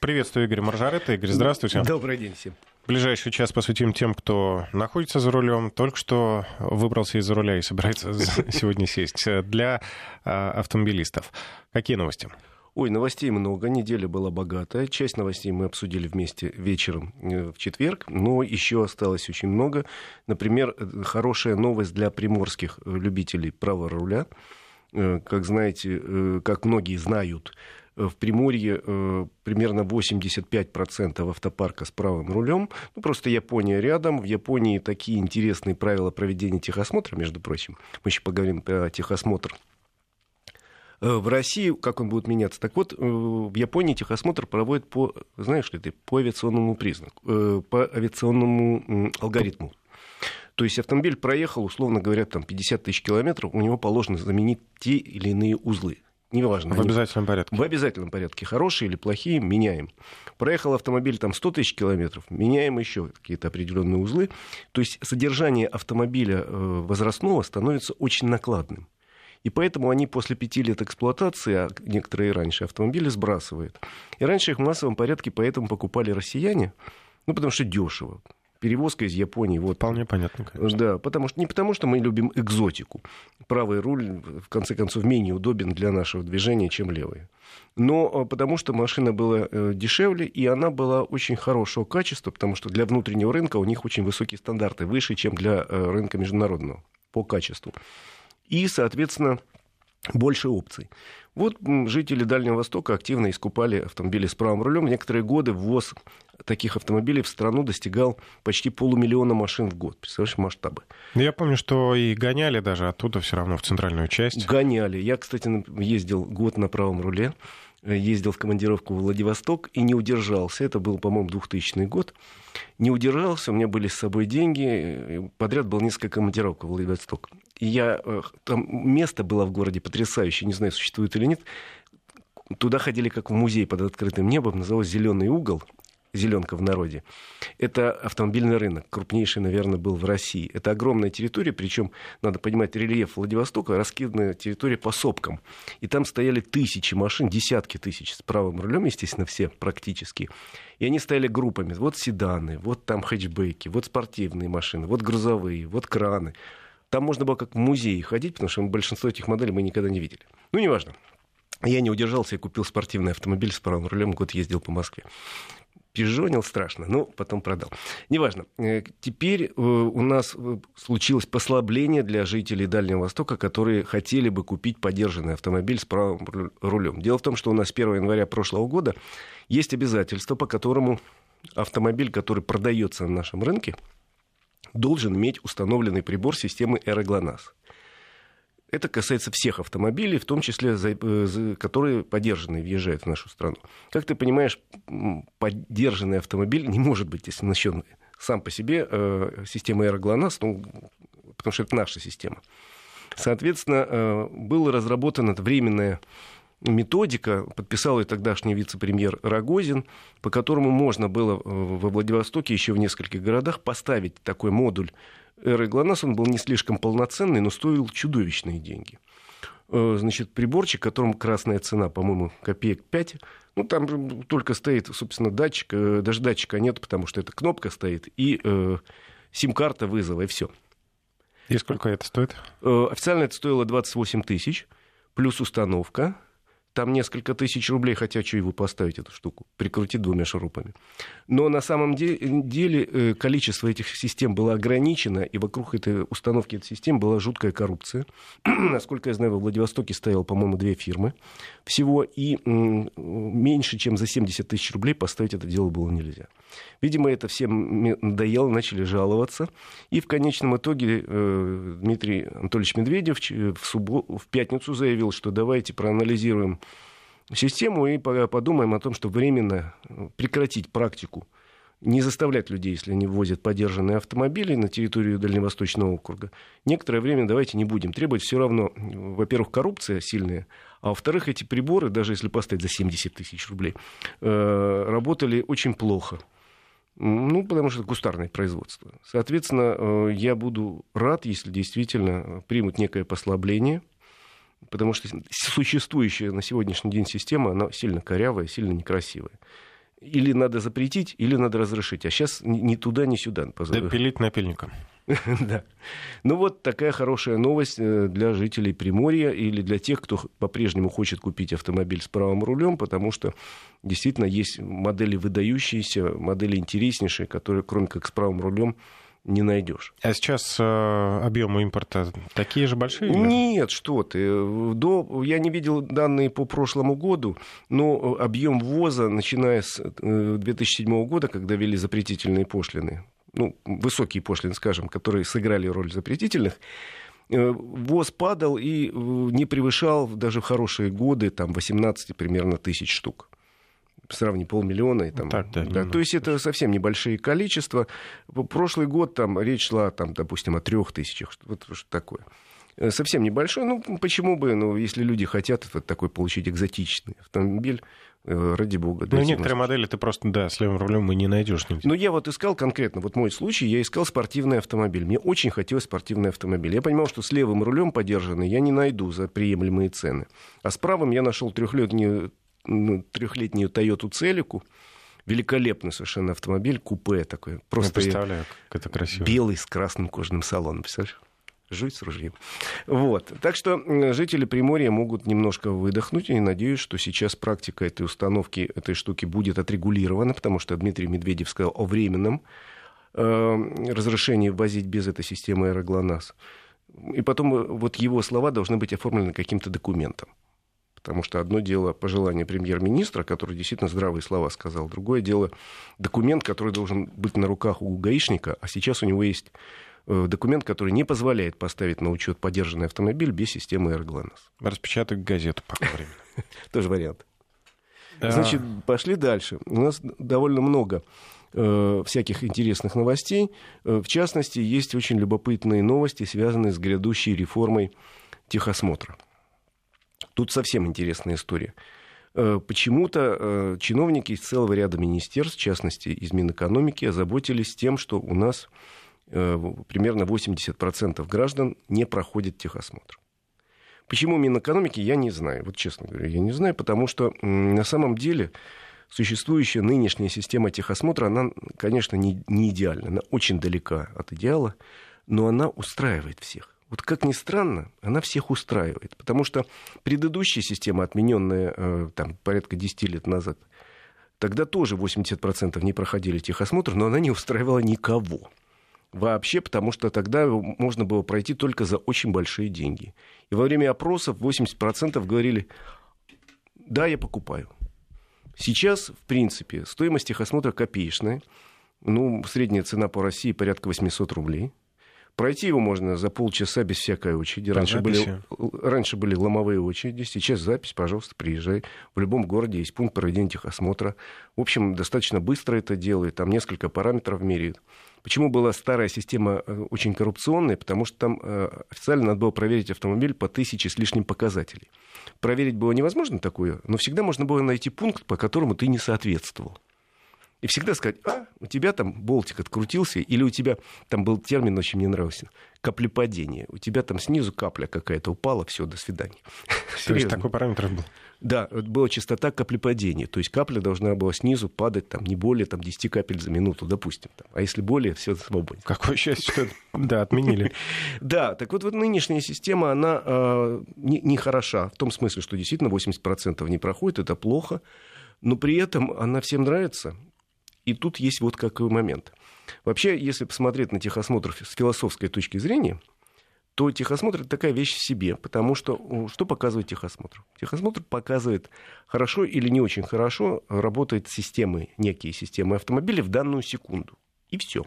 Приветствую, Игорь Маржарет. Игорь, здравствуйте. Добрый день всем. Ближайший час посвятим тем, кто находится за рулем, только что выбрался из-за руля и собирается сегодня сесть. Для а, автомобилистов. Какие новости? Ой, новостей много, неделя была богатая. Часть новостей мы обсудили вместе вечером э, в четверг, но еще осталось очень много. Например, э, хорошая новость для приморских любителей права руля. Э, как знаете, как многие знают, в Приморье примерно 85% автопарка с правым рулем. Ну, просто Япония рядом. В Японии такие интересные правила проведения техосмотра, между прочим. Мы еще поговорим про техосмотр Э, в России, как он будет меняться? Так вот, э, в Японии техосмотр проводят по, знаешь ли ты, по авиационному признаку, э, по авиационному алгоритму. То есть автомобиль проехал, условно говоря, там 50 тысяч километров, у него положено заменить те или иные узлы. Неважно. В обязательном они... порядке. В обязательном порядке. Хорошие или плохие, меняем. Проехал автомобиль там 100 тысяч километров, меняем еще какие-то определенные узлы. То есть содержание автомобиля возрастного становится очень накладным. И поэтому они после пяти лет эксплуатации, а некоторые раньше, автомобили сбрасывают. И раньше их в массовом порядке поэтому покупали россияне, ну, потому что дешево. Перевозка из Японии. Вот. Вполне понятно, конечно. Да, потому что, не потому что мы любим экзотику. Правый руль, в конце концов, менее удобен для нашего движения, чем левый. Но а, потому что машина была э, дешевле, и она была очень хорошего качества, потому что для внутреннего рынка у них очень высокие стандарты, выше, чем для э, рынка международного по качеству и, соответственно, больше опций. Вот жители Дальнего Востока активно искупали автомобили с правым рулем. В некоторые годы ввоз таких автомобилей в страну достигал почти полумиллиона машин в год. Представляешь, масштабы. Ну, я помню, что и гоняли даже оттуда все равно в центральную часть. Гоняли. Я, кстати, ездил год на правом руле ездил в командировку в Владивосток и не удержался. Это был, по-моему, 2000 год. Не удержался, у меня были с собой деньги. Подряд было несколько командировок в Владивосток. И я... Э, там место было в городе потрясающее, не знаю, существует или нет. Туда ходили как в музей под открытым небом, называлось «Зеленый угол» зеленка в народе. Это автомобильный рынок, крупнейший, наверное, был в России. Это огромная территория, причем, надо понимать, рельеф Владивостока, раскиданная территория по сопкам. И там стояли тысячи машин, десятки тысяч с правым рулем, естественно, все практически. И они стояли группами. Вот седаны, вот там хэтчбеки, вот спортивные машины, вот грузовые, вот краны. Там можно было как в музей ходить, потому что большинство этих моделей мы никогда не видели. Ну, неважно. Я не удержался и купил спортивный автомобиль с правым рулем, год ездил по Москве пижонил страшно, но потом продал. Неважно. Э, теперь э, у нас э, случилось послабление для жителей Дальнего Востока, которые хотели бы купить подержанный автомобиль с правым рулем. Дело в том, что у нас с 1 января прошлого года есть обязательство, по которому автомобиль, который продается на нашем рынке, должен иметь установленный прибор системы «Эроглонас». Это касается всех автомобилей, в том числе, э, которые подержанные въезжают в нашу страну. Как ты понимаешь, подержанный автомобиль не может быть оснащен сам по себе э, системой аэроглонасс, ну, потому что это наша система. Соответственно, э, была разработана временная методика, подписал ее тогдашний вице-премьер Рогозин, по которому можно было во Владивостоке еще в нескольких городах поставить такой модуль Эры ГЛОНАСС, он был не слишком полноценный, но стоил чудовищные деньги. Э, значит, приборчик, которому красная цена, по-моему, копеек 5, ну, там только стоит, собственно, датчик, э, даже датчика нет, потому что эта кнопка стоит, и э, сим-карта вызова, и все. И сколько это стоит? Э, официально это стоило 28 тысяч, плюс установка, там несколько тысяч рублей, хотя что его поставить, эту штуку, прикрутить двумя шурупами. Но на самом деле э, количество этих систем было ограничено, и вокруг этой установки этой системы была жуткая коррупция. Насколько я знаю, во Владивостоке стояло, по-моему, две фирмы всего, и меньше, чем за 70 тысяч рублей поставить это дело было нельзя. Видимо, это всем надоело, начали жаловаться. И в конечном итоге э, Дмитрий Анатольевич Медведев в, суббо... в пятницу заявил, что давайте проанализируем систему и подумаем о том, что временно э, прекратить практику не заставлять людей, если они ввозят подержанные автомобили на территорию Дальневосточного округа. Некоторое время давайте не будем требовать. Все равно, во-первых, коррупция сильная, а во-вторых, эти приборы, даже если поставить за 70 тысяч рублей, э, работали очень плохо. Ну, потому что это кустарное производство. Соответственно, э, я буду рад, если действительно примут некое послабление. Потому что существующая на сегодняшний день система, она сильно корявая, сильно некрасивая. Или надо запретить, или надо разрешить. А сейчас ни туда, ни сюда. Да пилить напильником. Да. Ну вот такая хорошая новость э, для жителей Приморья или для тех, кто по-прежнему хочет купить автомобиль с правым рулем, потому что действительно есть модели выдающиеся, модели интереснейшие, которые кроме как с правым рулем не найдешь. А сейчас э, объемы импорта такие же большие? Или? Нет, что ты. До, я не видел данные по прошлому году, но объем ввоза, начиная с 2007 э, года, когда ввели запретительные пошлины, ну, высокие пошлины, скажем, которые сыграли роль запретительных, э, ВОЗ падал и э, не превышал даже в хорошие годы там, 18 примерно тысяч штук сравни полмиллиона. И, там, так, да, да, то есть это совсем небольшие количества. Прошлый год там речь шла, там, допустим, о трех тысячах. Вот что такое. Э, совсем небольшой. Ну, почему бы, ну, если люди хотят вот такой получить экзотичный автомобиль, э, ради бога. Ну, некоторые модели ты просто, да, с левым рулем мы не найдешь нигде. Ну, я вот искал конкретно, вот мой случай, я искал спортивный автомобиль. Мне очень хотелось спортивный автомобиль. Я понимал, что с левым рулем подержанный я не найду за приемлемые цены. А с правым я нашел трехлетнюю трехлетнюю Toyota Целику. Великолепный совершенно автомобиль, купе такой. Просто Я представляю, как это красиво. Белый с красным кожаным салоном, представляешь? Жуть с ружьем. Вот. Так что жители Приморья могут немножко выдохнуть. И надеюсь, что сейчас практика этой установки, этой штуки будет отрегулирована, потому что Дмитрий Медведев сказал о временном э, разрешении ввозить без этой системы аэроглонасс. И потом э, вот его слова должны быть оформлены каким-то документом. Потому что одно дело пожелание премьер-министра, который действительно здравые слова сказал, другое дело документ, который должен быть на руках у гаишника, а сейчас у него есть э, документ, который не позволяет поставить на учет подержанный автомобиль без системы AirGlass. Распечатать газету пока время. Тоже вариант. Значит, пошли дальше. У нас довольно много э, всяких интересных новостей. Э, в частности, есть очень любопытные новости, связанные с грядущей реформой техосмотра. Тут совсем интересная история. Э, почему-то э, чиновники из целого ряда министерств, в частности из Минэкономики, озаботились тем, что у нас э, примерно 80% граждан не проходят техосмотр. Почему Минэкономики, я не знаю. Вот честно говоря, я не знаю, потому что на самом деле существующая нынешняя система техосмотра, она, конечно, не, не идеальна, она очень далека от идеала, но она устраивает всех вот как ни странно, она всех устраивает. Потому что предыдущая система, отмененная э, там, порядка 10 лет назад, тогда тоже 80% не проходили техосмотр, но она не устраивала никого. Вообще, потому что тогда можно было пройти только за очень большие деньги. И во время опросов 80% говорили, да, я покупаю. Сейчас, в принципе, стоимость техосмотра копеечная. Ну, средняя цена по России порядка 800 рублей – Пройти его можно за полчаса без всякой очереди. Раньше были, раньше были ломовые очереди, сейчас запись, пожалуйста, приезжай. В любом городе есть пункт проведения техосмотра. В общем, достаточно быстро это делает, там несколько параметров меряют. Почему была старая система э, очень коррупционная? Потому что там э, официально надо было проверить автомобиль по тысяче с лишним показателей. Проверить было невозможно такое, но всегда можно было найти пункт, по которому ты не соответствовал и всегда сказать, а, у тебя там болтик открутился, или у тебя, там был термин, очень мне нравился, каплепадение. У тебя там снизу капля какая-то упала, все, до свидания. То есть такой параметр был? Да, была частота каплепадения. То есть капля должна была снизу падать там, не более там, 10 капель за минуту, допустим. Там. А если более, все свободно. Какое счастье, что да, отменили. Да, так вот, вот нынешняя система, она э, не, не хороша. В том смысле, что действительно 80% не проходит, это плохо. Но при этом она всем нравится. И тут есть вот какой момент. Вообще, если посмотреть на техосмотр с философской точки зрения, то техосмотр это такая вещь в себе, потому что что показывает техосмотр? Техосмотр показывает, хорошо или не очень хорошо работает системы, некие системы автомобиля в данную секунду. И все.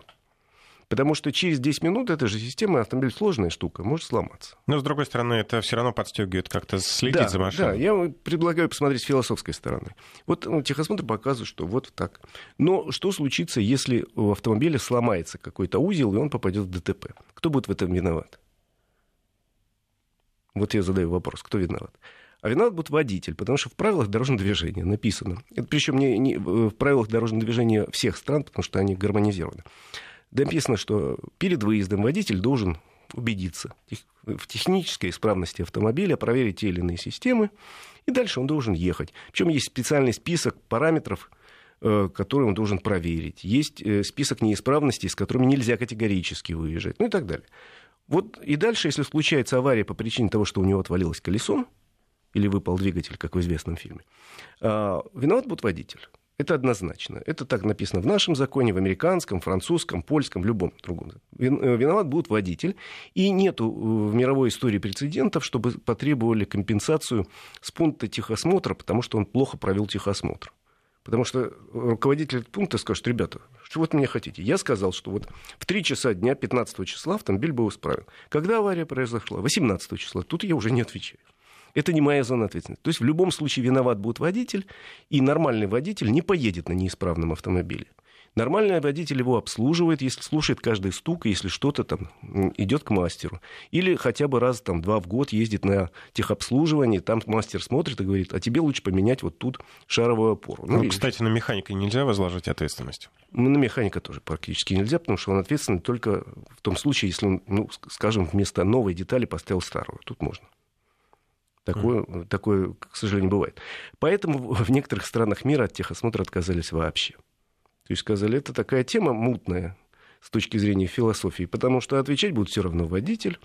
Потому что через 10 минут эта же система, автомобиль сложная штука, может сломаться. Но, с другой стороны, это все равно подстегивает как-то следить да, за машиной. Да, я предлагаю посмотреть с философской стороны. Вот ну, техосмотр показывает, что вот так. Но что случится, если у автомобиля сломается какой-то узел, и он попадет в ДТП? Кто будет в этом виноват? Вот я задаю вопрос, кто виноват? А виноват будет водитель, потому что в правилах дорожного движения написано, это причем не, не в правилах дорожного движения всех стран, потому что они гармонизированы написано, что перед выездом водитель должен убедиться в технической исправности автомобиля, проверить те или иные системы, и дальше он должен ехать. Причем есть специальный список параметров, э, которые он должен проверить. Есть э, список неисправностей, с которыми нельзя категорически выезжать, ну и так далее. Вот и дальше, если случается авария по причине того, что у него отвалилось колесо, или выпал двигатель, как в известном фильме, а, виноват будет водитель. Это однозначно. Это так написано в нашем законе, в американском, французском, польском, любом другом. Э, виноват будет водитель. И нету э, в мировой истории прецедентов, чтобы потребовали компенсацию с пункта техосмотра, потому что он плохо провел техосмотр. Потому что руководитель пункта скажет, ребята, что вот мне хотите? Я сказал, что вот в 3 часа дня 15 числа автомобиль был исправен. Когда авария произошла? 18 числа. Тут я уже не отвечаю. Это не моя зона ответственности. То есть в любом случае виноват будет водитель, и нормальный водитель не поедет на неисправном автомобиле. Нормальный водитель его обслуживает, если слушает каждый стук, если что-то там идет к мастеру. Или хотя бы раз там два в год ездит на техобслуживание, там мастер смотрит и говорит, а тебе лучше поменять вот тут шаровую опору. Ну, ну кстати, на механика нельзя возложить ответственность? Ну, на механика тоже практически нельзя, потому что он ответственен только в том случае, если он, ну, скажем, вместо новой детали поставил старую. Тут можно. Такое, mm. такое, к сожалению, бывает. Поэтому в некоторых странах мира от техосмотра отказались вообще. То есть сказали, это такая тема мутная с точки зрения философии, потому что отвечать будет все равно водитель,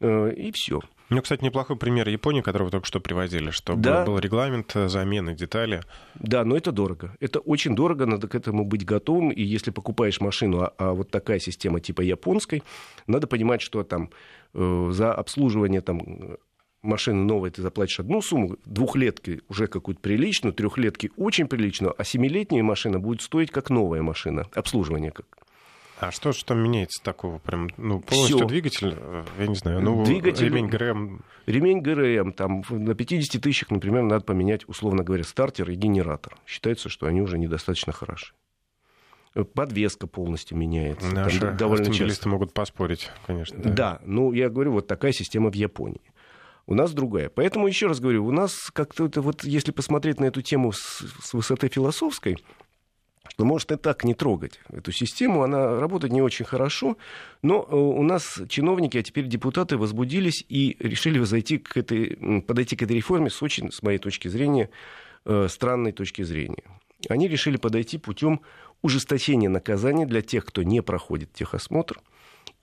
э, и все. Ну, кстати, неплохой пример Японии, который вы только что приводили, что да. был регламент замены детали. Да, но это дорого. Это очень дорого, надо к этому быть готовым. И если покупаешь машину, а, а вот такая система типа японской, надо понимать, что там э, за обслуживание там, машины новой ты заплатишь одну сумму, двухлетки уже какую-то приличную, трехлетки очень приличную, а семилетняя машина будет стоить как новая машина, обслуживание как. А что что меняется такого? Прям, ну, полностью Всё. двигатель, э, я не знаю, ну, двигатель, ремень ГРМ... Ремень ГРМ, там на 50 тысячах, например, надо поменять, условно говоря, стартер и генератор. Считается, что они уже недостаточно хороши. Подвеска полностью меняется. Наши там довольно часто. могут поспорить, конечно. Да. да, ну, я говорю, вот такая система в Японии. У нас другая. Поэтому, еще раз говорю, у нас как-то это вот, если посмотреть на эту тему с, с высоты философской, что может и так не трогать эту систему, она работает не очень хорошо, но э, у нас чиновники, а теперь депутаты возбудились и решили зайти к этой, подойти к этой реформе с очень, с моей точки зрения, э, странной точки зрения. Они решили подойти путем ужесточения наказания для тех, кто не проходит техосмотр –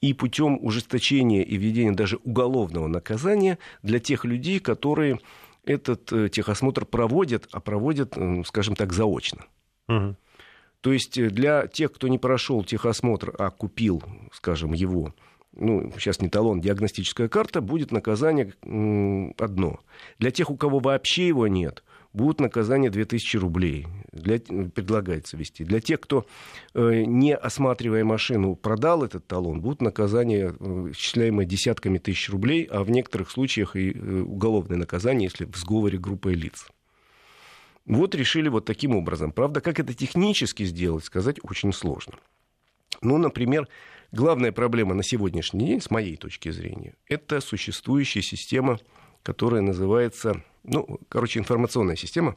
и путем ужесточения и введения даже уголовного наказания для тех людей, которые этот э, техосмотр проводят, а проводят, скажем так, заочно. Угу. То есть э, для тех, кто не прошел техосмотр, а купил, скажем, его, ну, сейчас не талон, диагностическая карта, будет наказание одно. Для тех, у кого вообще его нет, будут наказания 2000 рублей. Для, предлагается вести. Для тех, кто, э, не осматривая машину, продал этот талон, будут наказания, э, исчисляемые десятками тысяч рублей, а в некоторых случаях и э, уголовное наказание, если в сговоре группой лиц. Вот решили вот таким образом. Правда, как это технически сделать, сказать очень сложно. Ну, например, главная проблема на сегодняшний день, с моей точки зрения, это существующая система, которая называется ну, короче, информационная система,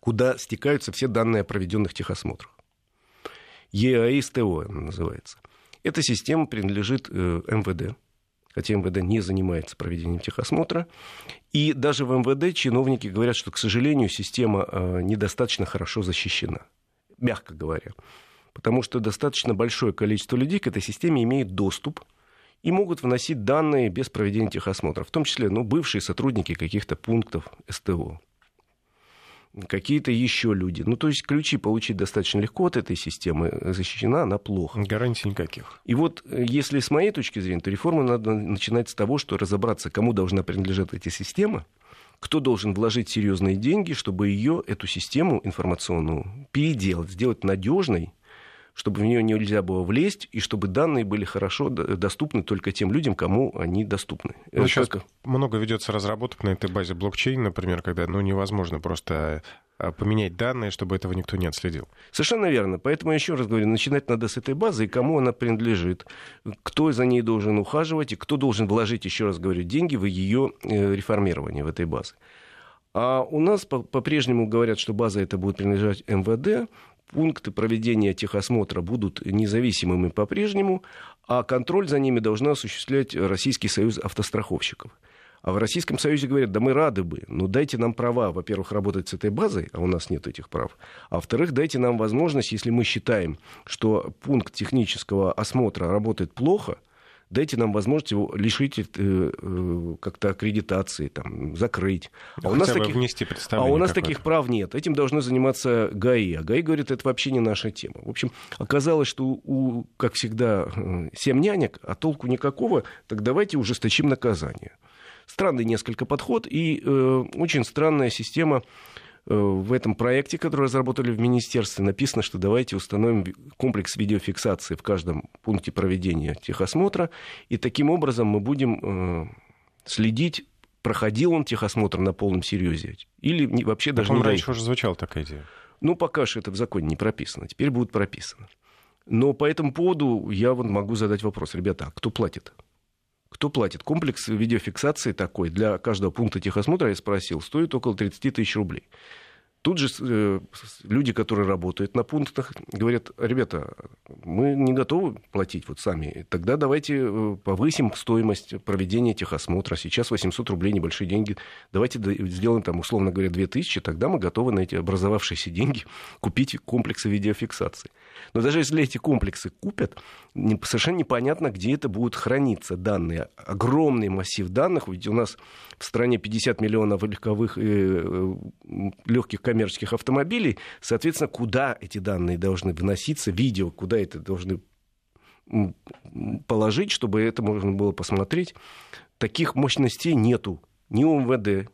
куда стекаются все данные о проведенных техосмотрах. ЕАИС-ТО называется. Эта система принадлежит э, МВД, хотя МВД не занимается проведением техосмотра. И даже в МВД чиновники говорят, что, к сожалению, система э, недостаточно хорошо защищена, мягко говоря. Потому что достаточно большое количество людей к этой системе имеет доступ – и могут вносить данные без проведения техосмотра, в том числе ну, бывшие сотрудники каких-то пунктов СТО какие-то еще люди. Ну, то есть ключи получить достаточно легко от этой системы, защищена она плохо. Гарантий никаких. И вот э, если с моей точки зрения, то реформу надо начинать с того, что разобраться, кому должна принадлежать эта система, кто должен вложить серьезные деньги, чтобы ее, эту систему информационную, переделать, сделать надежной, чтобы в нее нельзя было влезть, и чтобы данные были хорошо доступны только тем людям, кому они доступны. Ну, сейчас много ведется разработок на этой базе блокчейн, например, когда ну, невозможно просто а, поменять данные, чтобы этого никто не отследил. Совершенно верно. Поэтому, еще раз говорю, начинать надо с этой базы, и кому она принадлежит, кто за ней должен ухаживать, и кто должен вложить, еще раз говорю, деньги в ее э, реформирование в этой базе. А у нас по-прежнему говорят, что база это будет принадлежать МВД, пункты проведения техосмотра будут независимыми по-прежнему, а контроль за ними должна осуществлять Российский союз автостраховщиков. А в Российском Союзе говорят, да мы рады бы, но дайте нам права, во-первых, работать с этой базой, а у нас нет этих прав, а во-вторых, дайте нам возможность, если мы считаем, что пункт технического осмотра работает плохо, дайте нам возможность его лишить э, э, как-то аккредитации, там, закрыть. А у нас, таких, внести а у нас таких прав нет. Этим должны заниматься ГАИ. А ГАИ говорит, это вообще не наша тема. В общем, оказалось, что, у, как всегда, э, семь нянек, а толку никакого, так давайте ужесточим наказание. Странный несколько подход и э, очень странная система в этом проекте, который разработали в министерстве, написано, что давайте установим комплекс видеофиксации в каждом пункте проведения техосмотра, и таким образом мы будем э, следить, проходил он техосмотр на полном серьезе, или вообще даже не раньше уже звучала такая идея. Ну, пока что это в законе не прописано, теперь будет прописано. Но по этому поводу я вот могу задать вопрос. Ребята, а кто платит? Кто платит? Комплекс видеофиксации такой для каждого пункта техосмотра, я спросил, стоит около 30 тысяч рублей. Тут же э, люди, которые работают на пунктах, говорят, ребята, мы не готовы платить вот сами, тогда давайте э, повысим стоимость проведения техосмотра. Сейчас 800 рублей небольшие деньги. Давайте сделаем там, условно говоря, 2000, тогда мы готовы на эти образовавшиеся деньги купить комплексы видеофиксации. Но даже если эти комплексы купят, совершенно непонятно, где это будут храниться данные. Огромный массив данных, ведь у нас в стране 50 миллионов легковых, э, легких коммерческих автомобилей, соответственно, куда эти данные должны вноситься, видео, куда это должны положить, чтобы это можно было посмотреть. Таких мощностей нету ни у МВД,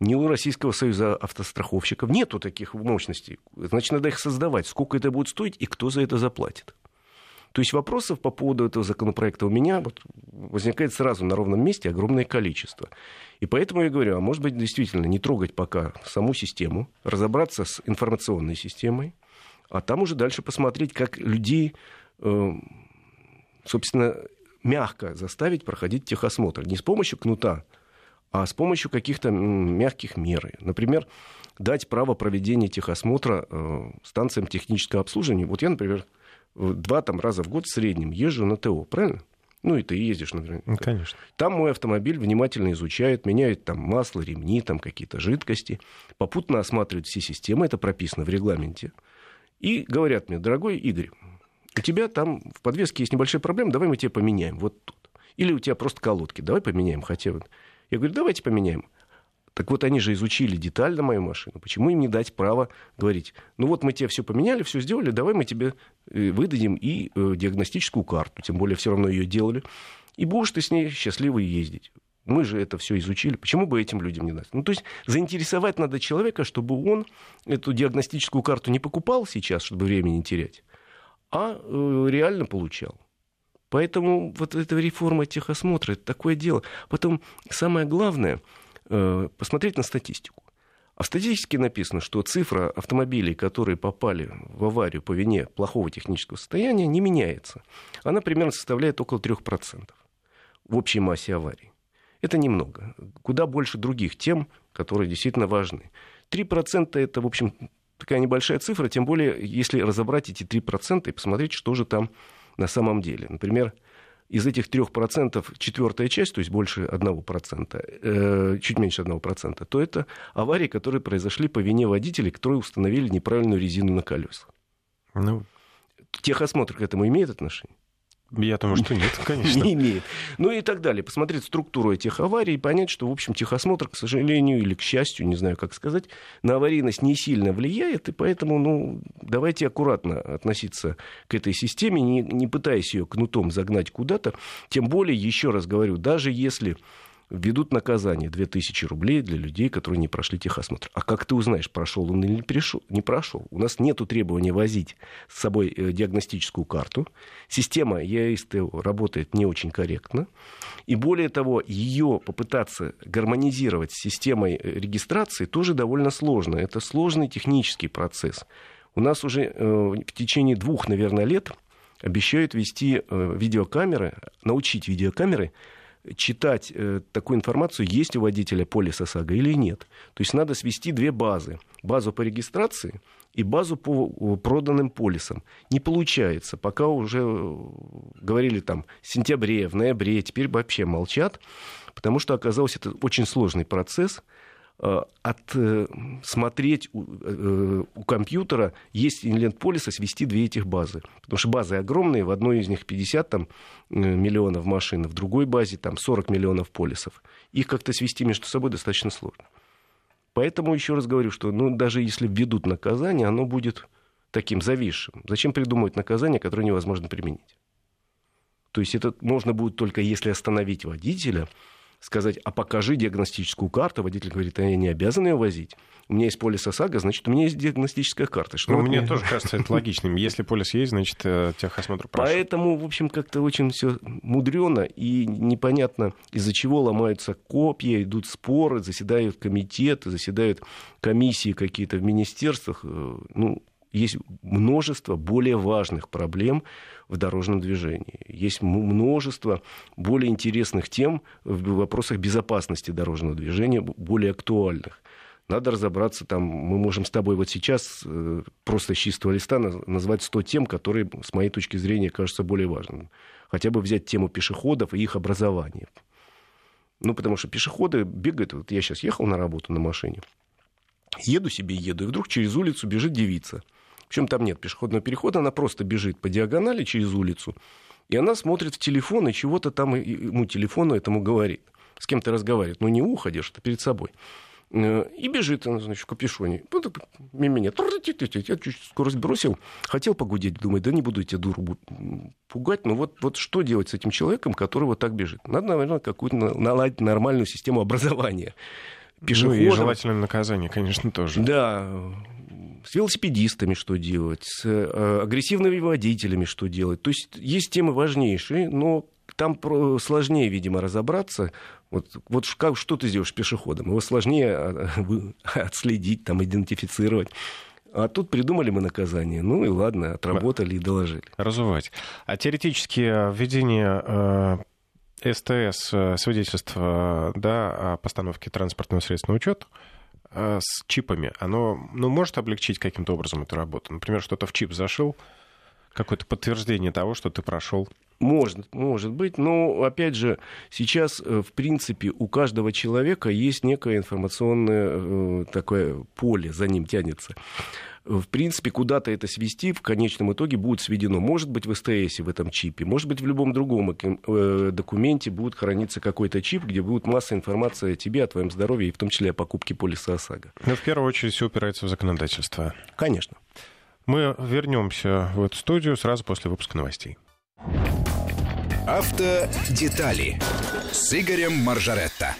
ни у Российского союза автостраховщиков. Нету таких мощностей. Значит, надо их создавать. Сколько это будет стоить и кто за это заплатит. То есть вопросов по поводу этого законопроекта у меня вот возникает сразу на ровном месте огромное количество. И поэтому я говорю, а может быть, действительно не трогать пока саму систему, разобраться с информационной системой, а там уже дальше посмотреть, как людей, э, собственно, мягко заставить проходить техосмотр. Не с помощью кнута, а с помощью каких-то мягких мер. Например, дать право проведения техосмотра э, станциям технического обслуживания. Вот я, например, два там, раза в год в среднем езжу на ТО, правильно? Ну, и ты ездишь, например. Ну, конечно. Там мой автомобиль внимательно изучает, меняет там масло, ремни, там какие-то жидкости, попутно осматривает все системы, это прописано в регламенте. И говорят мне, дорогой Игорь, у тебя там в подвеске есть небольшая проблема, давай мы тебе поменяем вот тут. Или у тебя просто колодки, давай поменяем хотя бы. Я говорю, давайте поменяем. Так вот, они же изучили детально мою машину. Почему им не дать право говорить, ну вот мы тебе все поменяли, все сделали, давай мы тебе э, выдадим и э, диагностическую карту, тем более все равно ее делали, и будешь ты с ней счастливо ездить. Мы же это все изучили. Почему бы этим людям не дать? Ну, то есть заинтересовать надо человека, чтобы он эту диагностическую карту не покупал сейчас, чтобы времени не терять, а э, реально получал. Поэтому вот эта реформа техосмотра, это такое дело. Потом самое главное – посмотреть на статистику. А в статистике написано, что цифра автомобилей, которые попали в аварию по вине плохого технического состояния, не меняется. Она примерно составляет около 3% в общей массе аварий. Это немного. Куда больше других тем, которые действительно важны. 3% это, в общем, такая небольшая цифра, тем более, если разобрать эти 3% и посмотреть, что же там на самом деле. Например, из этих 3% четвертая часть, то есть больше 1%, э, чуть меньше 1%, то это аварии, которые произошли по вине водителей, которые установили неправильную резину на колесах. Ну... Техосмотр к этому имеет отношение? Я думаю, что нет, конечно. Не имеет. Ну и так далее. Посмотреть структуру этих аварий и понять, что, в общем, техосмотр, к сожалению, или к счастью, не знаю, как сказать, на аварийность не сильно влияет, и поэтому, ну, давайте аккуратно относиться к этой системе, не, не пытаясь ее кнутом загнать куда-то. Тем более, еще раз говорю, даже если введут наказание 2000 рублей для людей, которые не прошли техосмотр. А как ты узнаешь, прошел он или не, пришел, не прошел? У нас нет требования возить с собой э, диагностическую карту. Система ЕАСТО работает не очень корректно. И более того, ее попытаться гармонизировать с системой э, регистрации тоже довольно сложно. Это сложный технический процесс. У нас уже э, в течение двух, наверное, лет обещают ввести видеокамеры, научить видеокамеры читать э, такую информацию, есть у водителя полис ОСАГО или нет. То есть надо свести две базы. Базу по регистрации и базу по проданным полисам. Не получается. Пока уже говорили там в сентябре, в ноябре, теперь вообще молчат, потому что оказалось это очень сложный процесс – Э, от э, смотреть у, э, у компьютера, есть инлент полиса, свести две этих базы. Потому что базы огромные, в одной из них 50 там, миллионов машин, в другой базе там 40 миллионов полисов. Их как-то свести между собой достаточно сложно. Поэтому еще раз говорю, что ну, даже если введут наказание, оно будет таким зависшим. Зачем придумывать наказание, которое невозможно применить? То есть это можно будет только если остановить водителя, сказать, а покажи диагностическую карту. Водитель говорит, а я не обязан ее возить. У меня есть полис ОСАГО, значит, у меня есть диагностическая карта. Что ну, мне тоже кажется это логичным. Если полис есть, значит, э, техосмотр прошел. Поэтому, в общем, как-то очень все мудрено и непонятно, из-за чего ломаются копья, идут споры, заседают комитеты, заседают комиссии какие-то в министерствах. Э, ну, есть множество более важных проблем в дорожном движении. Есть множество более интересных тем в вопросах безопасности дорожного движения, более актуальных. Надо разобраться, там, мы можем с тобой вот сейчас э, просто с чистого листа назвать 100 тем, которые, с моей точки зрения, кажутся более важными. Хотя бы взять тему пешеходов и их образования. Ну, потому что пешеходы бегают. Вот я сейчас ехал на работу на машине. Еду себе, еду, и вдруг через улицу бежит девица – причем там нет пешеходного перехода, она просто бежит по диагонали через улицу, и она смотрит в телефон и чего-то там ему телефону этому говорит. С кем-то разговаривает. Ну, не уходишь, это перед собой. Э, и бежит она, значит, в капюшоне. Ну, мимо меня. Я чуть скорость бросил. Хотел погудеть. Думаю, да не буду эти дуру пугать. Но вот, вот что делать с этим человеком, который вот так бежит? Надо, наверное, какую-то наладить нормальную систему образования. Пешеходов. Ну и желательно наказание, конечно, тоже. Да, с велосипедистами что делать, с э, агрессивными водителями что делать. То есть есть темы важнейшие, но там сложнее, видимо, разобраться. Вот, вот как, что ты сделаешь пешеходом? Его сложнее а, отследить, там, идентифицировать. А тут придумали мы наказание. Ну и ладно, отработали и доложили. Разувать. А теоретически э, введение э, СТС, э, свидетельства да, о постановке транспортного средства на учет, с чипами, оно ну, может облегчить каким-то образом эту работу? Например, что-то в чип зашил, какое-то подтверждение того, что ты прошел? Может, может быть, но опять же, сейчас, э, в принципе, у каждого человека есть некое информационное э, такое поле, за ним тянется в принципе, куда-то это свести в конечном итоге будет сведено. Может быть, в СТС в этом чипе, может быть, в любом другом э, документе будет храниться какой-то чип, где будет масса информации о тебе, о твоем здоровье, и в том числе о покупке полиса ОСАГО. Но в первую очередь все упирается в законодательство. Конечно. Мы вернемся в эту студию сразу после выпуска новостей. Автодетали с Игорем Маржаретто.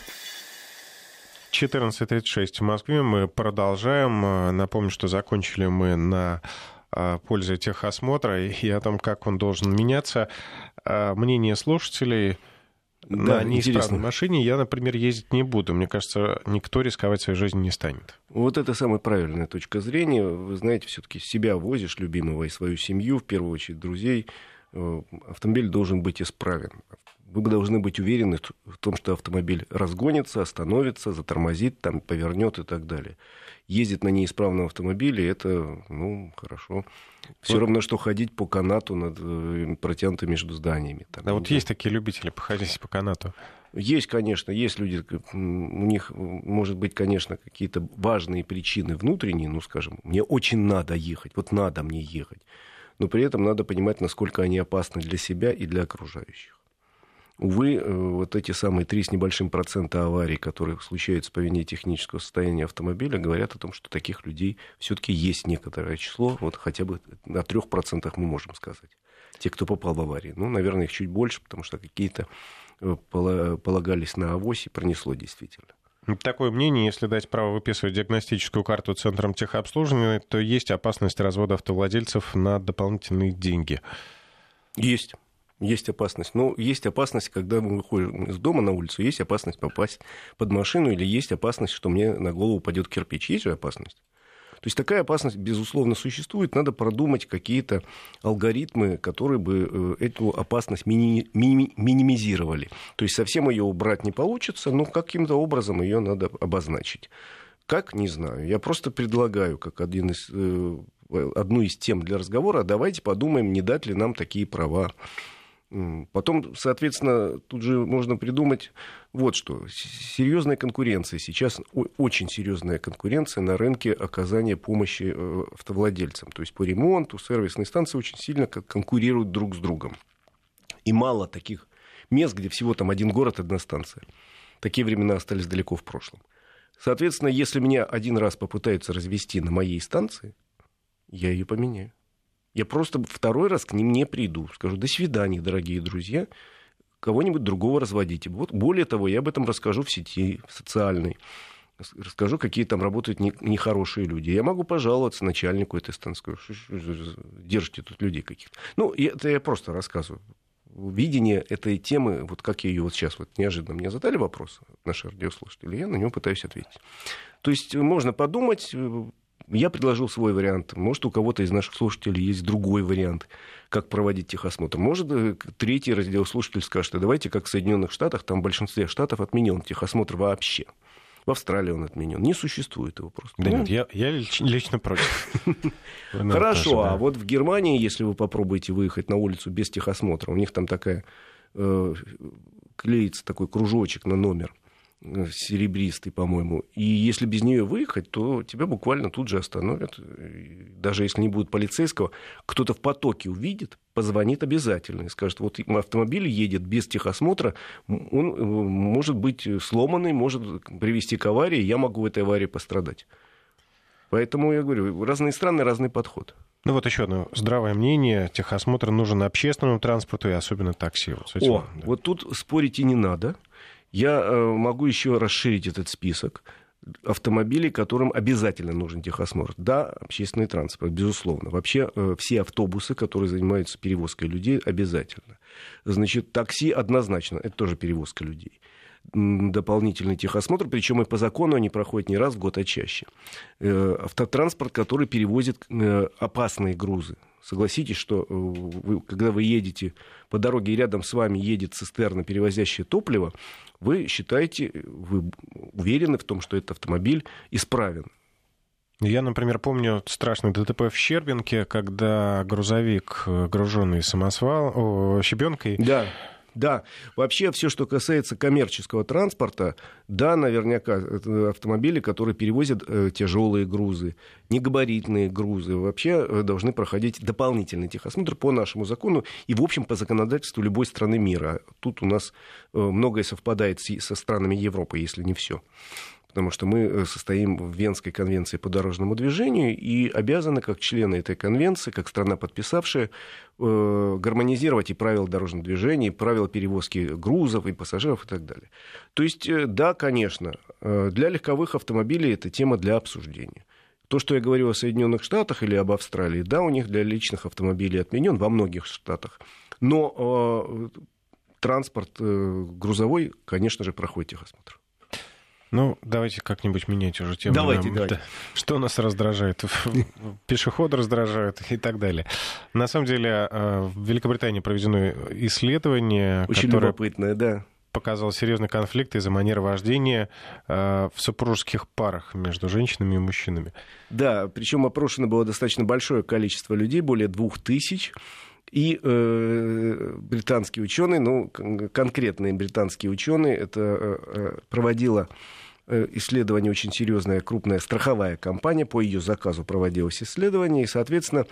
14.36 в Москве. Мы продолжаем. Напомню, что закончили мы на а, пользу техосмотра и о том, как он должен меняться. А, мнение слушателей да, на неисправной машине я, например, ездить не буду. Мне кажется, никто рисковать своей жизнью не станет. Вот это самая правильная точка зрения. Вы знаете, все-таки себя возишь, любимого, и свою семью, в первую очередь друзей. Э, автомобиль должен быть исправен вы должны быть уверены в том, что автомобиль разгонится, остановится, затормозит, там, повернет и так далее. Ездить на неисправном автомобиле это, ну, хорошо. Все вот. равно, что ходить по канату над, э, протянутым между зданиями. Там, да, вот да. есть такие любители походить по канату. Есть, конечно, есть люди, у них может быть, конечно, какие-то важные причины внутренние, ну, скажем, мне очень надо ехать, вот надо мне ехать. Но при этом надо понимать, насколько они опасны для себя и для окружающих. Увы, э, вот эти самые три с небольшим процента аварий, которые случаются по вине технического состояния автомобиля, говорят о том, что таких людей все-таки есть некоторое число, вот хотя бы на трех процентах мы можем сказать. Те, кто попал в аварии. Ну, наверное, их чуть больше, потому что какие-то э, полагались на авось и пронесло действительно. Такое мнение, если дать право выписывать диагностическую карту центром техобслуживания, то есть опасность развода автовладельцев на дополнительные деньги. Есть. Есть опасность. Но есть опасность, когда мы выходим из дома на улицу, есть опасность попасть под машину, или есть опасность, что мне на голову упадет кирпич. Есть же опасность. То есть такая опасность, безусловно, существует. Надо продумать какие-то алгоритмы, которые бы э, эту опасность мини- мини- минимизировали. То есть совсем ее убрать не получится, но каким-то образом ее надо обозначить Как, не знаю. Я просто предлагаю, как один из, э, одну из тем для разговора, давайте подумаем, не дать ли нам такие права. Потом, соответственно, тут же можно придумать вот что. Серьезная конкуренция. Сейчас очень серьезная конкуренция на рынке оказания помощи э, автовладельцам. То есть по ремонту сервисные станции очень сильно конкурируют друг с другом. И мало таких мест, где всего там один город, одна станция. Такие времена остались далеко в прошлом. Соответственно, если меня один раз попытаются развести на моей станции, я ее поменяю. Я просто второй раз к ним не приду. Скажу, до свидания, дорогие друзья. Кого-нибудь другого разводите. Вот, более того, я об этом расскажу в сети, в социальной. Расскажу, какие там работают нехорошие люди. Я могу пожаловаться начальнику этой станции. Держите тут людей каких-то. Ну, это я просто рассказываю. Видение этой темы, вот как я ее вот сейчас вот неожиданно мне задали вопрос, наши радиослушатели, я на него пытаюсь ответить. То есть можно подумать, я предложил свой вариант. Может, у кого-то из наших слушателей есть другой вариант, как проводить техосмотр. Может, э, третий раздел слушателей скажет, а давайте, как в Соединенных Штатах, там в большинстве штатов отменен техосмотр вообще. В Австралии он отменен. Не существует его просто. Да ну, нет, я, я лично против. Хорошо, а вот в Германии, если вы попробуете выехать на улицу без техосмотра, у них там такая э, клеится такой кружочек на номер – серебристый, по-моему. И если без нее выехать, то тебя буквально тут же остановят. Даже если не будет полицейского, кто-то в потоке увидит, позвонит обязательно и скажет, вот автомобиль едет без техосмотра, он э, может быть сломанный, может привести к аварии, я могу в этой аварии пострадать. Поэтому я говорю, разные страны, разный подход. Ну вот еще одно здравое мнение. Техосмотр нужен общественному транспорту и особенно такси. Вот, этим, О, да. вот тут спорить и не надо. Я э, могу еще расширить этот список автомобилей, которым обязательно нужен техосмотр. Да, общественный транспорт, безусловно. Вообще э, все автобусы, которые занимаются перевозкой людей, обязательно. Значит, такси однозначно, это тоже перевозка людей дополнительный техосмотр, причем и по закону они проходят не раз в год, а чаще. Э, автотранспорт, который перевозит опасные грузы, Согласитесь, что вы, когда вы едете по дороге и рядом с вами едет цистерна, перевозящая топливо, вы считаете, вы уверены в том, что этот автомобиль исправен. Я, например, помню страшный ДТП в Щербинке, когда грузовик, э, груженный самосвал, о, щебенкой, да да, вообще все, что касается коммерческого транспорта, да, наверняка автомобили, которые перевозят э, тяжелые грузы, негабаритные грузы, вообще э, должны проходить дополнительный техосмотр по нашему закону и, в общем, по законодательству любой страны мира. Тут у нас э, многое совпадает с, со странами Европы, если не все потому что мы э, состоим в Венской конвенции по дорожному движению и обязаны, как члены этой конвенции, как страна подписавшая, э, гармонизировать и правила дорожного движения, и правила перевозки грузов и пассажиров и так далее. То есть, э, да, конечно, для легковых автомобилей это тема для обсуждения. То, что я говорю о Соединенных Штатах или об Австралии, да, у них для личных автомобилей отменен во многих штатах. Но э, транспорт э, грузовой, конечно же, проходит техосмотр. Ну, давайте как-нибудь менять уже тему. Давайте, давайте. Что нас раздражает? Пешеход раздражает и так далее. На самом деле, э, в Великобритании проведено исследование, Очень которое любопытное, да. показало серьезный конфликт из-за манеры вождения э, в супружеских парах между женщинами и мужчинами. Да, причем опрошено было достаточно большое количество людей, более двух тысяч. И э, британские ученые, ну, конкретные британские ученые, это э, э проводила Э, исследование очень серьезная, крупная страховая компания, по ее заказу проводилось исследование, и, соответственно,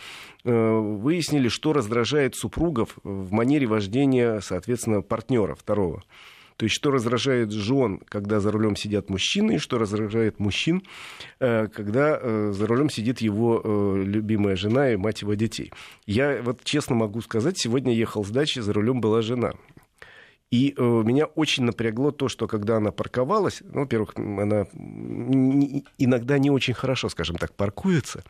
э, выяснили, что раздражает супругов в манере вождения, соответственно, партнера второго. То есть, что раздражает жен, когда за рулем сидят мужчины, и что раздражает мужчин, э, когда за рулем сидит его любимая жена и мать его детей. Я вот честно могу сказать, сегодня ехал с дачи, за рулем была жена. И э, меня очень напрягло то, что когда она парковалась, ну, во-первых, она иногда не очень хорошо, скажем так, паркуется.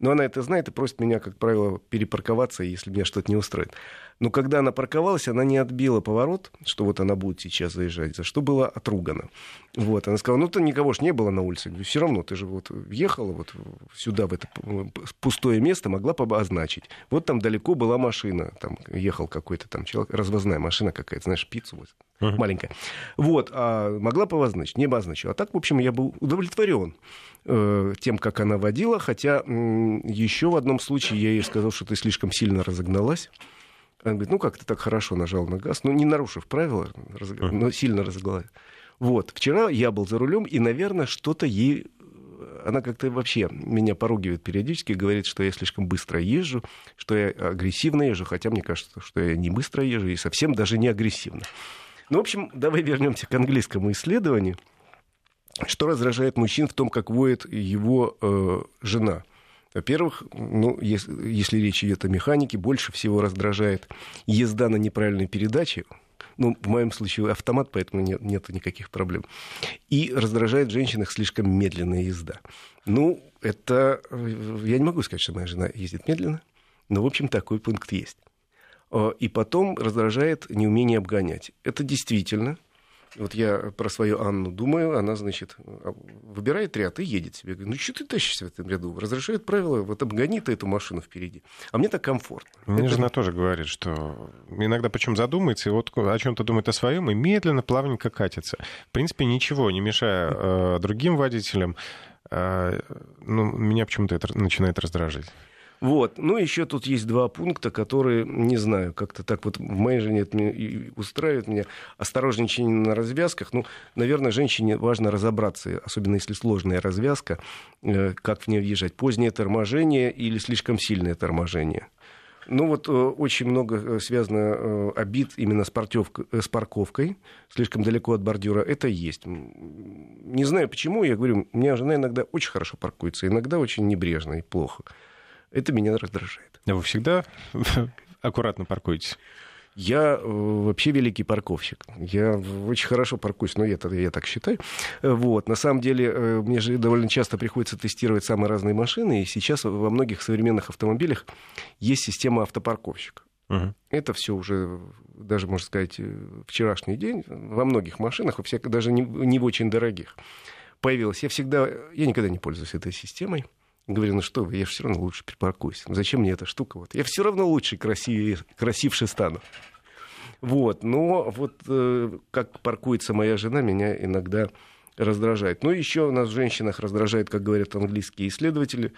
Но она это знает и просит меня, как правило, перепарковаться, если меня что-то не устроит. Но когда она парковалась, она не отбила поворот, что вот она будет сейчас заезжать, за что была отругана. Вот, она сказала, ну, то никого ж не было на улице. Все равно, ты же вот въехала вот сюда, в это пустое место, могла обозначить. Вот там далеко была машина, там ехал какой-то там человек, развозная машина какая-то, знаешь, пиццу вот uh-huh. маленькая. Вот, а могла бы обозначить, не обозначила. А так, в общем, я был удовлетворен э, тем, как она водила, хотя м- еще в одном случае я ей сказал, что ты слишком сильно разогналась. Она говорит, ну как ты так хорошо нажал на газ, ну не нарушив правила, разг... но сильно разогналась. Вот, вчера я был за рулем, и, наверное, что-то ей она как-то вообще меня поругивает периодически, говорит, что я слишком быстро езжу, что я агрессивно езжу, хотя мне кажется, что я не быстро езжу и совсем даже не агрессивно. Ну, в общем, давай вернемся к английскому исследованию. Что раздражает мужчин в том, как воет его э, жена? Во-первых, ну, если, если речь идет о механике, больше всего раздражает езда на неправильной передаче, ну, в моем случае автомат, поэтому нет, нет никаких проблем. И раздражает женщин их слишком медленная езда. Ну, это... Я не могу сказать, что моя жена ездит медленно, но, в общем, такой пункт есть. А, и потом раздражает неумение обгонять. Это действительно вот я про свою Анну думаю, она, значит, выбирает ряд и едет себе. Говорю, ну что ты тащишься в этом ряду? Разрешает правила, вот обгони ты эту машину впереди. А мне так комфортно. Мне Это... жена тоже говорит, что иногда почему задумается, и вот о чем-то думает о своем, и медленно, плавненько катится. В принципе, ничего, не мешая э, другим водителям. Э, ну, меня почему-то это начинает раздражать. Вот. Ну, еще тут есть два пункта, которые, не знаю, как-то так вот в моей жене это устраивает меня. Осторожничание на развязках. Ну, наверное, женщине важно разобраться, особенно если сложная развязка, э, как в нее въезжать. Позднее торможение или слишком сильное торможение. Ну вот э, очень много э, связано обид именно с, с парковкой, слишком далеко от бордюра. Это есть. Не знаю почему, я говорю, у меня жена иногда очень хорошо паркуется, иногда очень небрежно и плохо. Это меня раздражает. А вы всегда аккуратно паркуетесь? Я э, вообще великий парковщик. Я очень хорошо паркуюсь, но я, я так считаю. Вот. На самом деле, э, мне же довольно часто приходится тестировать самые разные машины, и сейчас во многих современных автомобилях есть система автопарковщика. Угу. Это все уже, даже, можно сказать, э, вчерашний день во многих машинах, во всяких, даже не, не в очень дорогих, появилась. Я всегда, я никогда не пользуюсь этой системой. Говорю, ну что вы, я же все равно лучше припаркуюсь. Зачем мне эта штука? Вот? Я все равно лучше, красивее, красивше стану. Вот, но вот э, как паркуется моя жена, меня иногда раздражает. Ну, еще у нас в женщинах раздражает, как говорят английские исследователи,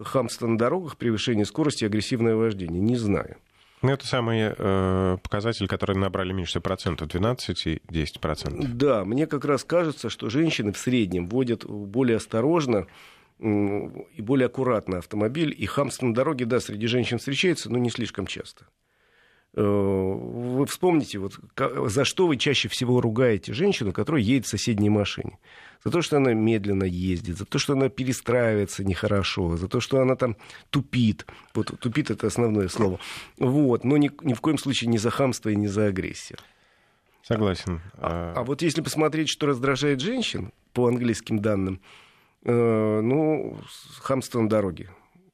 хамство на дорогах, превышение скорости и агрессивное вождение. Не знаю. Ну, это самые э, показатели, которые набрали меньше процентов, 12 и 10 процентов. Да, мне как раз кажется, что женщины в среднем водят более осторожно, и более аккуратный автомобиль. И хамство на дороге, да, среди женщин встречается, но не слишком часто. Э, вы вспомните, вот, за что вы чаще всего ругаете женщину, которая едет в соседней машине? За то, что она медленно ездит, за то, что она перестраивается нехорошо, за то, что она там тупит. Вот тупит это основное слово. Вот. Но ни, ни в коем случае не за хамство и не за агрессию. Согласен. А, а вот если посмотреть, что раздражает женщин, по английским данным, Э, ну, хамство на дороге.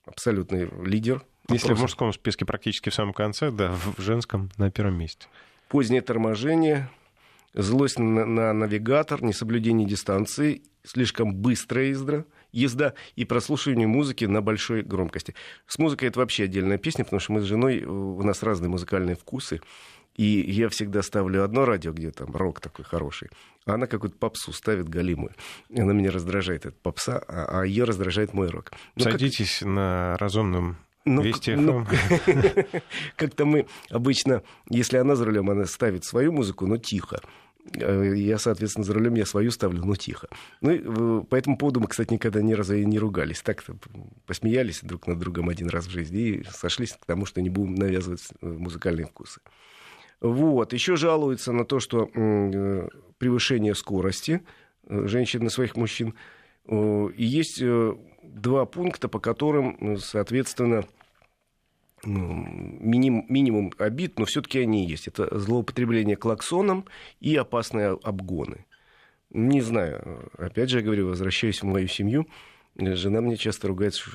Абсолютный лидер. Если в мужском списке практически в самом конце, да, в женском на первом месте. Позднее торможение, злость на, на навигатор, несоблюдение дистанции, слишком быстрая езда, езда и прослушивание музыки на большой громкости. С музыкой это вообще отдельная песня, потому что мы с женой, у нас разные музыкальные вкусы. И я всегда ставлю одно радио, где там рок такой хороший, а она какую-то попсу ставит галимую. Она меня раздражает, эта попса, а, а ее раздражает мой рок. Ну, Садитесь как... на разумном ну, Вести ну, Как-то мы обычно, если она за рулем, она ставит свою музыку, но тихо. Э, я, соответственно, за рулем я свою ставлю, но тихо. Ну, и по этому поводу мы, кстати, никогда ни разу и не ругались. Так посмеялись друг над другом один раз в жизни и сошлись к тому, что не будем навязывать э, музыкальные вкусы. Вот. Еще жалуются на то, что э, превышение скорости э, женщин на своих мужчин. И есть э, два пункта, по которым, соответственно, миним, минимум обид, но все-таки они есть. Это злоупотребление клаксоном и опасные обгоны. Не знаю, опять же, я говорю, возвращаюсь в мою семью. Жена мне часто ругается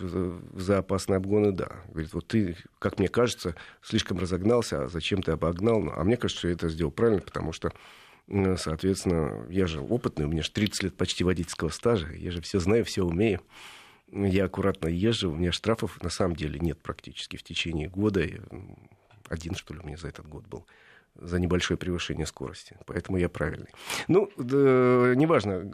за опасные обгоны, да. Говорит, вот ты, как мне кажется, слишком разогнался, а зачем ты обогнал? А мне кажется, что я это сделал правильно, потому что, соответственно, я же опытный, у меня же 30 лет почти водительского стажа, я же все знаю, все умею. Я аккуратно езжу, у меня штрафов на самом деле нет практически в течение года. Один, что ли, у меня за этот год был. За небольшое превышение скорости. Поэтому я правильный. Ну, да, неважно.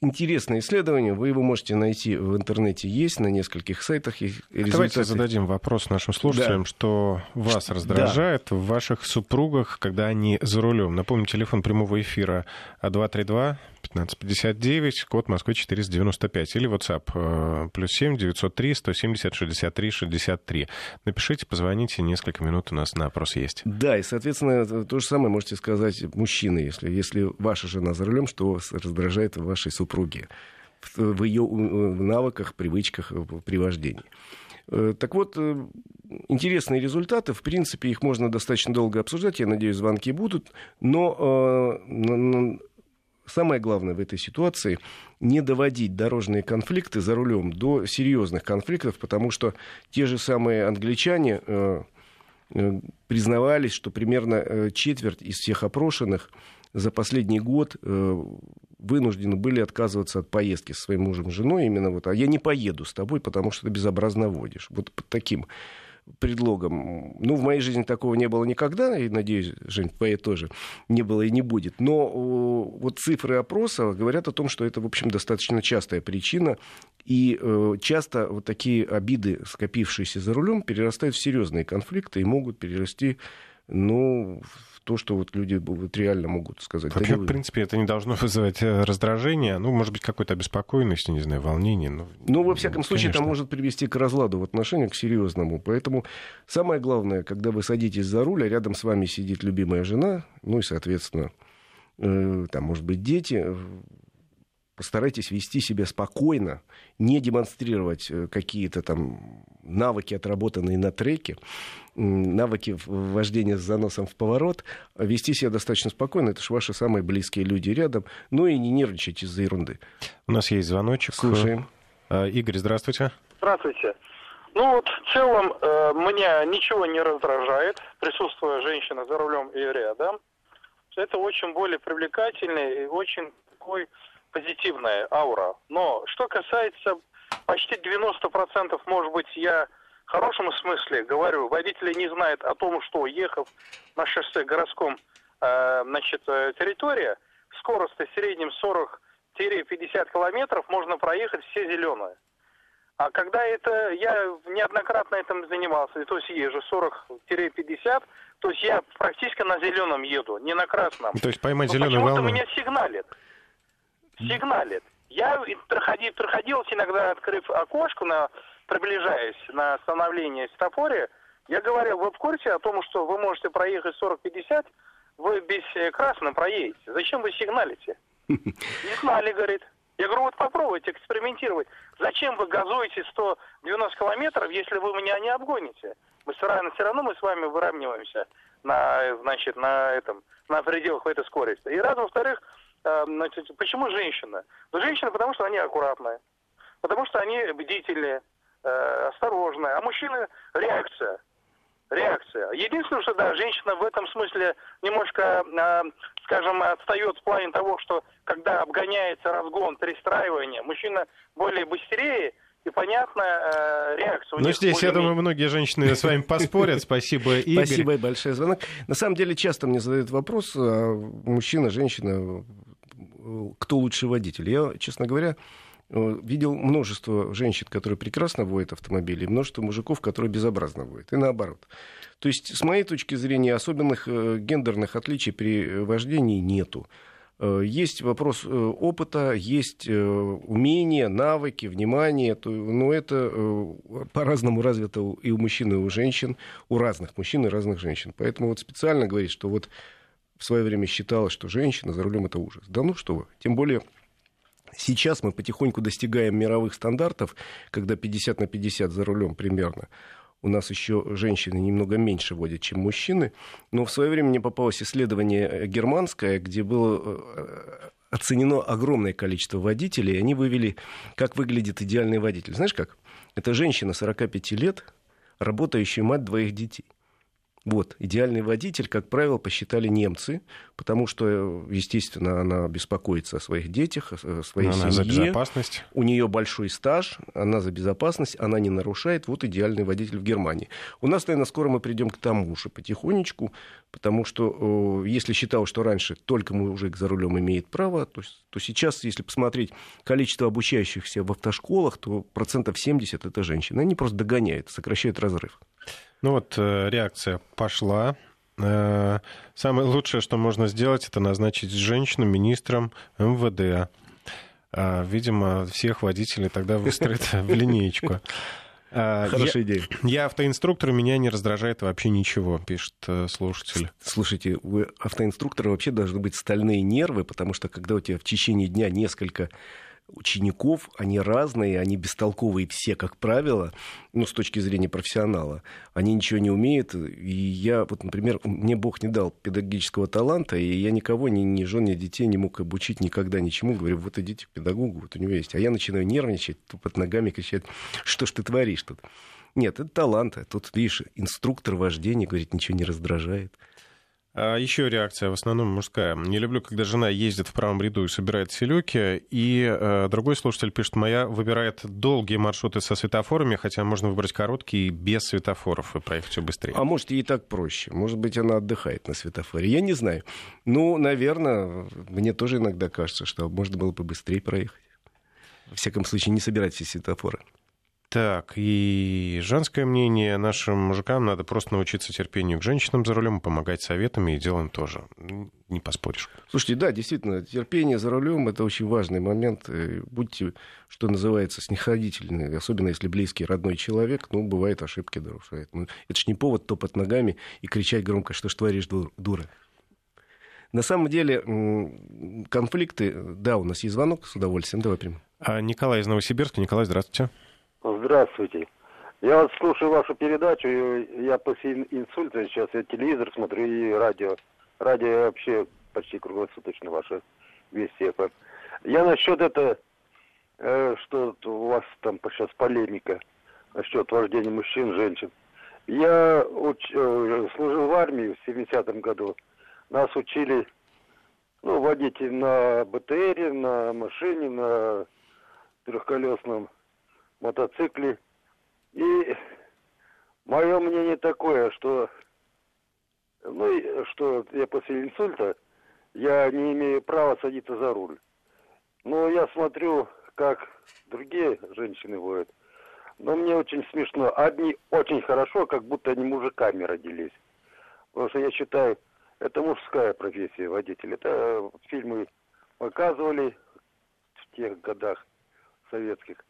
Интересное исследование. Вы его можете найти в интернете. Есть на нескольких сайтах. И результаты... Давайте зададим вопрос нашим слушателям, да. что вас раздражает да. в ваших супругах, когда они за рулем. Напомню, телефон прямого эфира 232 1559, код Москвы 495. Или WhatsApp э, плюс 7 903 170 63 63. Напишите, позвоните, несколько минут у нас на опрос есть. Да, и, соответственно, то же самое можете сказать мужчины, если, если ваша жена за рулем, что вас раздражает в вашей супруге, в ее навыках, привычках при вождении. Э, так вот, э, интересные результаты. В принципе, их можно достаточно долго обсуждать. Я надеюсь, звонки будут. Но самое главное в этой ситуации не доводить дорожные конфликты за рулем до серьезных конфликтов, потому что те же самые англичане э, э, признавались, что примерно э, четверть из всех опрошенных за последний год вынуждены были отказываться от поездки со своим мужем и женой именно вот, а я не поеду с тобой, потому что ты безобразно водишь. Вот под таким предлогом. Ну, в моей жизни такого не было никогда, и, надеюсь, Жень, твоей тоже не было и не будет. Но вот цифры опроса говорят о том, что это, в общем, достаточно частая причина, и э, часто вот такие обиды, скопившиеся за рулем, перерастают в серьезные конфликты и могут перерасти ну, то, что вот люди вот реально могут сказать. Вообще, да, в принципе, это не должно вызывать э, раздражение, ну, может быть, какой-то обеспокоенность, не знаю, волнение. Ну, ну во всяком случае, это может привести к разладу в отношениях, к серьезному. Поэтому самое главное, когда вы садитесь за руль, а рядом с вами сидит любимая жена, ну и, соответственно, э, там, может быть, дети, постарайтесь вести себя спокойно, не демонстрировать э, какие-то там навыки, отработанные на треке, навыки вождения с заносом в поворот, вести себя достаточно спокойно. Это же ваши самые близкие люди рядом. Ну и не нервничать из-за ерунды. У нас есть звоночек. Слушаем. А, Игорь, здравствуйте. Здравствуйте. Ну вот в целом э, меня ничего не раздражает, присутствуя женщина за рулем и рядом. Это очень более привлекательный и очень такой позитивная аура. Но что касается почти 90%, может быть, я в хорошем смысле говорю, водители не знают о том, что ехав на шоссе городском э, значит, э, территория, скорость в среднем 40-50 километров можно проехать все зеленые. А когда это, я неоднократно этим занимался, то есть езжу 40-50, то есть я практически на зеленом еду, не на красном. То есть поймать зеленую волну. меня сигналит сигналит. Я проходил, проходил иногда, открыв окошко, на, приближаясь на остановление светофоре, я говорил, вы в курсе о том, что вы можете проехать 40-50, вы без э, красного проедете. Зачем вы сигналите? Не знали, говорит. Я говорю, вот попробуйте экспериментировать. Зачем вы газуете 190 километров, если вы меня не обгоните? Мы все равно, все равно мы с вами выравниваемся на, значит, на этом, на пределах этой скорости. И раз, во-вторых, значит, почему женщина? Ну, женщина, потому что они аккуратные, потому что они бдительные, э, осторожные. А мужчины реакция. Реакция. Единственное, что да, женщина в этом смысле немножко, э, скажем, отстает в плане того, что когда обгоняется разгон, перестраивание, мужчина более быстрее, и понятная э, реакция. Ну, здесь, я думаю, многие женщины с вами поспорят. Спасибо, Игорь. Спасибо и большое звонок. На самом деле, часто мне задают вопрос, а мужчина, женщина, кто лучший водитель. Я, честно говоря, э, видел множество женщин, которые прекрасно водят автомобили, и множество мужиков, которые безобразно водят. И наоборот. То есть, с моей точки зрения, особенных э, гендерных отличий при вождении нету. Э, есть вопрос опыта, есть умения, навыки, внимание. Но это по-разному развито и у мужчин, и у женщин, у разных мужчин и разных женщин. Поэтому вот специально говорить, что вот в свое время считалось, что женщина за рулем это ужас. Да ну что вы. Тем более сейчас мы потихоньку достигаем мировых стандартов, когда 50 на 50 за рулем примерно. У нас еще женщины немного меньше водят, чем мужчины. Но в свое время мне попалось исследование э, германское, где было э, оценено огромное количество водителей, и они вывели, как выглядит идеальный водитель. Знаешь как? Это женщина 45 лет, работающая мать двоих детей. Вот, идеальный водитель, как правило, посчитали немцы, потому что, естественно, она беспокоится о своих детях, о своей она семье. за безопасность. У нее большой стаж, она за безопасность, она не нарушает. Вот идеальный водитель в Германии. У нас, наверное, скоро мы придем к тому же потихонечку, потому что если считал, что раньше только мужик за рулем имеет право, то, то сейчас, если посмотреть количество обучающихся в автошколах, то процентов 70 это женщины. Они просто догоняют, сокращают разрыв. Ну вот э, реакция пошла. Э, самое лучшее, что можно сделать, это назначить женщину министром МВД. А, видимо, всех водителей тогда выстроят в линеечку. А, Хорошая я, идея. Я автоинструктор, меня не раздражает вообще ничего, пишет э, слушатель. Слушайте, у автоинструктора вообще должны быть стальные нервы, потому что когда у тебя в течение дня несколько учеников, они разные, они бестолковые все, как правило, ну, с точки зрения профессионала. Они ничего не умеют. И я, вот, например, мне Бог не дал педагогического таланта, и я никого, ни, ни жен, ни детей не мог обучить никогда ничему. Говорю, вот идите к педагогу, вот у него есть. А я начинаю нервничать, тупо ногами кричать, что ж ты творишь тут? Нет, это талант. Тут, видишь, инструктор вождения, говорит, ничего не раздражает. А еще реакция в основном мужская. Не люблю, когда жена ездит в правом ряду и собирает селюки. И э, другой слушатель пишет, моя выбирает долгие маршруты со светофорами, хотя можно выбрать короткие без светофоров и проехать все быстрее. А может, ей так проще. Может быть, она отдыхает на светофоре. Я не знаю. Ну, наверное, мне тоже иногда кажется, что можно было бы быстрее проехать. Во всяком случае, не собирать все светофоры. Так, и женское мнение. Нашим мужикам надо просто научиться терпению к женщинам за рулем, помогать советами и делом тоже. Не поспоришь. Слушайте, да, действительно, терпение за рулем это очень важный момент. Будьте, что называется, снисходительны, особенно если близкий, родной человек, ну, бывает, ошибки нарушает. Ну, это ж не повод топать ногами и кричать громко, что ж творишь, дура. На самом деле, конфликты, да, у нас есть звонок, с удовольствием, давай примем. А Николай из Новосибирска. Николай, здравствуйте. Здравствуйте. Я вот слушаю вашу передачу, я после инсульта сейчас, я телевизор смотрю и радио. Радио вообще почти круглосуточно ваше вести. Я насчет это, э, что у вас там сейчас полемика насчет вождения мужчин, женщин. Я уч, э, служил в армии в 70-м году. Нас учили ну, водить на БТРе, на машине, на трехколесном мотоцикле. И мое мнение такое, что, ну, что я после инсульта, я не имею права садиться за руль. Но я смотрю, как другие женщины водят. Но мне очень смешно. Одни очень хорошо, как будто они мужиками родились. Потому что я считаю, это мужская профессия водитель. Это фильмы показывали в тех годах советских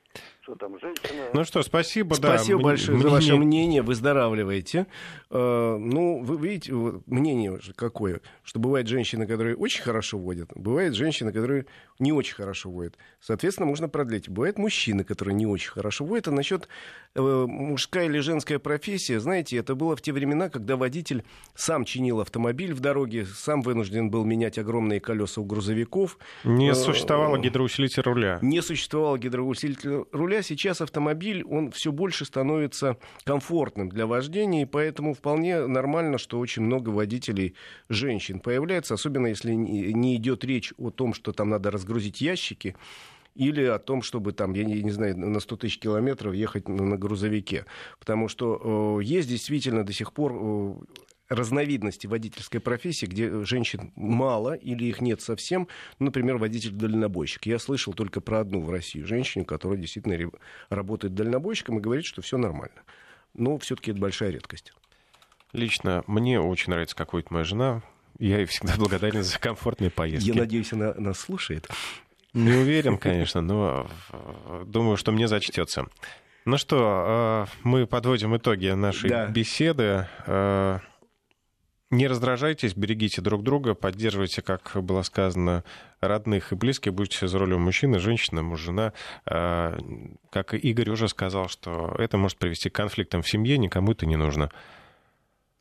что там женщина... Ну что, спасибо, спасибо да. большое мне... за ваше мнение, выздоравливаете. Э, ну, вы видите, мнение какое, что бывают женщины, которые очень хорошо водят, бывают женщины, которые не очень хорошо водят. Соответственно, можно продлить. Бывают мужчины, которые не очень хорошо водят. А насчет э, мужская или женская профессия, знаете, это было в те времена, когда водитель сам чинил автомобиль в дороге, сам вынужден был менять огромные колеса у грузовиков. Не э, существовало гидроусилителя руля. Не существовало гидроусилителя руля сейчас автомобиль, он все больше становится комфортным для вождения, и поэтому вполне нормально, что очень много водителей женщин появляется, особенно если не идет речь о том, что там надо разгрузить ящики, или о том, чтобы там, я не, не знаю, на 100 тысяч километров ехать на, на грузовике. Потому что э, есть действительно до сих пор э, разновидности водительской профессии, где женщин мало или их нет совсем. Например, водитель-дальнобойщик. Я слышал только про одну в России женщину, которая действительно работает дальнобойщиком и говорит, что все нормально. Но все-таки это большая редкость. Лично мне очень нравится, как водит моя жена. Я ей всегда благодарен за комфортные поездки. Я надеюсь, она нас слушает. Не уверен, конечно, но думаю, что мне зачтется. Ну что, э, мы подводим итоги нашей да. беседы. Не раздражайтесь, берегите друг друга, поддерживайте, как было сказано, родных и близких, будьте за рулем мужчина, женщина, муж, жена. А, как Игорь уже сказал, что это может привести к конфликтам в семье, никому это не нужно.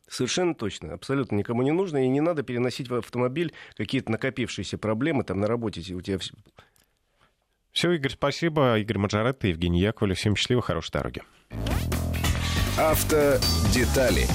Совершенно точно, абсолютно никому не нужно, и не надо переносить в автомобиль какие-то накопившиеся проблемы там на работе. У тебя все, Игорь, спасибо. Игорь Маджаретто, Евгений Яковлев. Всем счастливо, хорошей дороги. Автодетали